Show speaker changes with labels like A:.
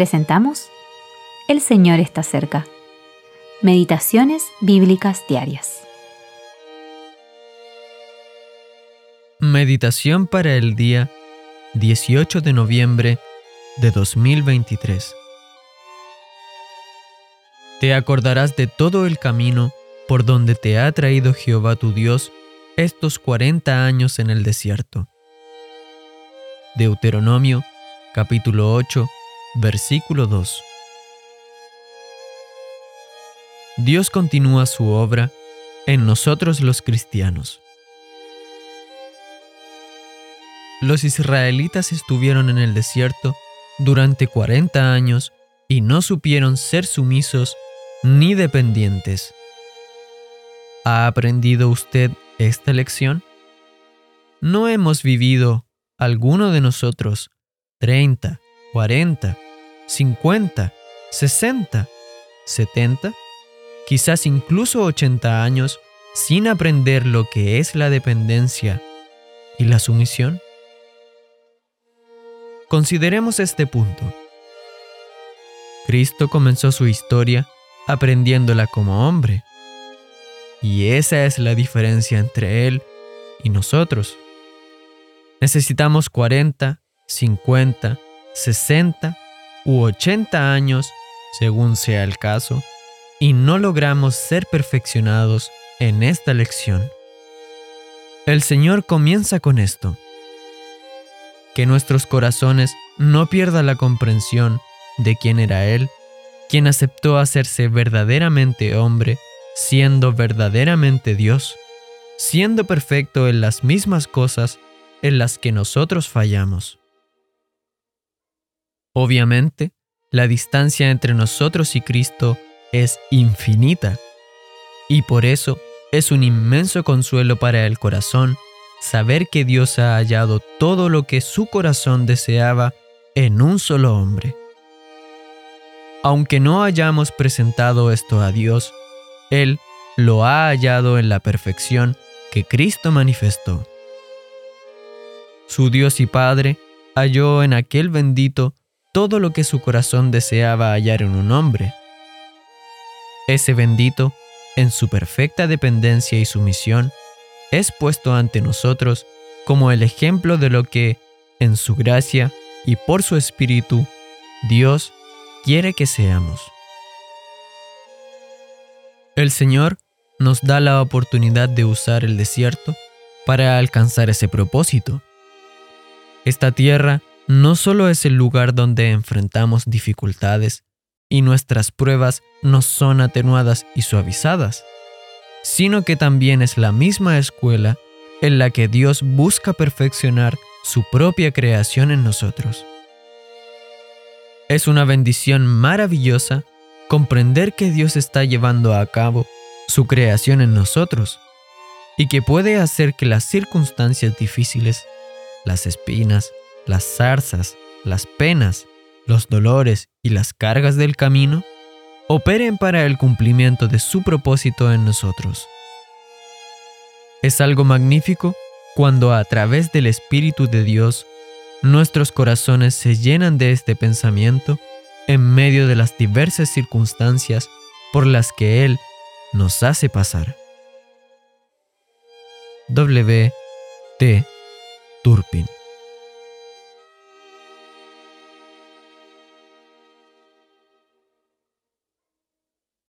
A: presentamos El Señor está cerca. Meditaciones Bíblicas Diarias.
B: Meditación para el día 18 de noviembre de 2023. Te acordarás de todo el camino por donde te ha traído Jehová tu Dios estos 40 años en el desierto. Deuteronomio capítulo 8 versículo 2. Dios continúa su obra en nosotros los cristianos. Los israelitas estuvieron en el desierto durante 40 años y no supieron ser sumisos ni dependientes. ¿Ha aprendido usted esta lección? ¿No hemos vivido, alguno de nosotros, 30, 40, 50, 60, 70, quizás incluso 80 años sin aprender lo que es la dependencia y la sumisión? Consideremos este punto. Cristo comenzó su historia aprendiéndola como hombre. Y esa es la diferencia entre Él y nosotros. Necesitamos 40, 50, 60 u 80 años, según sea el caso, y no logramos ser perfeccionados en esta lección. El Señor comienza con esto. Que nuestros corazones no pierdan la comprensión de quién era Él quien aceptó hacerse verdaderamente hombre, siendo verdaderamente Dios, siendo perfecto en las mismas cosas en las que nosotros fallamos. Obviamente, la distancia entre nosotros y Cristo es infinita, y por eso es un inmenso consuelo para el corazón saber que Dios ha hallado todo lo que su corazón deseaba en un solo hombre. Aunque no hayamos presentado esto a Dios, Él lo ha hallado en la perfección que Cristo manifestó. Su Dios y Padre halló en aquel bendito todo lo que su corazón deseaba hallar en un hombre. Ese bendito, en su perfecta dependencia y sumisión, es puesto ante nosotros como el ejemplo de lo que, en su gracia y por su Espíritu, Dios quiere que seamos. El Señor nos da la oportunidad de usar el desierto para alcanzar ese propósito. Esta tierra no solo es el lugar donde enfrentamos dificultades y nuestras pruebas nos son atenuadas y suavizadas, sino que también es la misma escuela en la que Dios busca perfeccionar su propia creación en nosotros. Es una bendición maravillosa comprender que Dios está llevando a cabo su creación en nosotros y que puede hacer que las circunstancias difíciles, las espinas, las zarzas, las penas, los dolores y las cargas del camino operen para el cumplimiento de su propósito en nosotros. Es algo magnífico cuando a través del Espíritu de Dios nuestros corazones se llenan de este pensamiento en medio de las diversas circunstancias por las que Él nos hace pasar. W. T. Turpin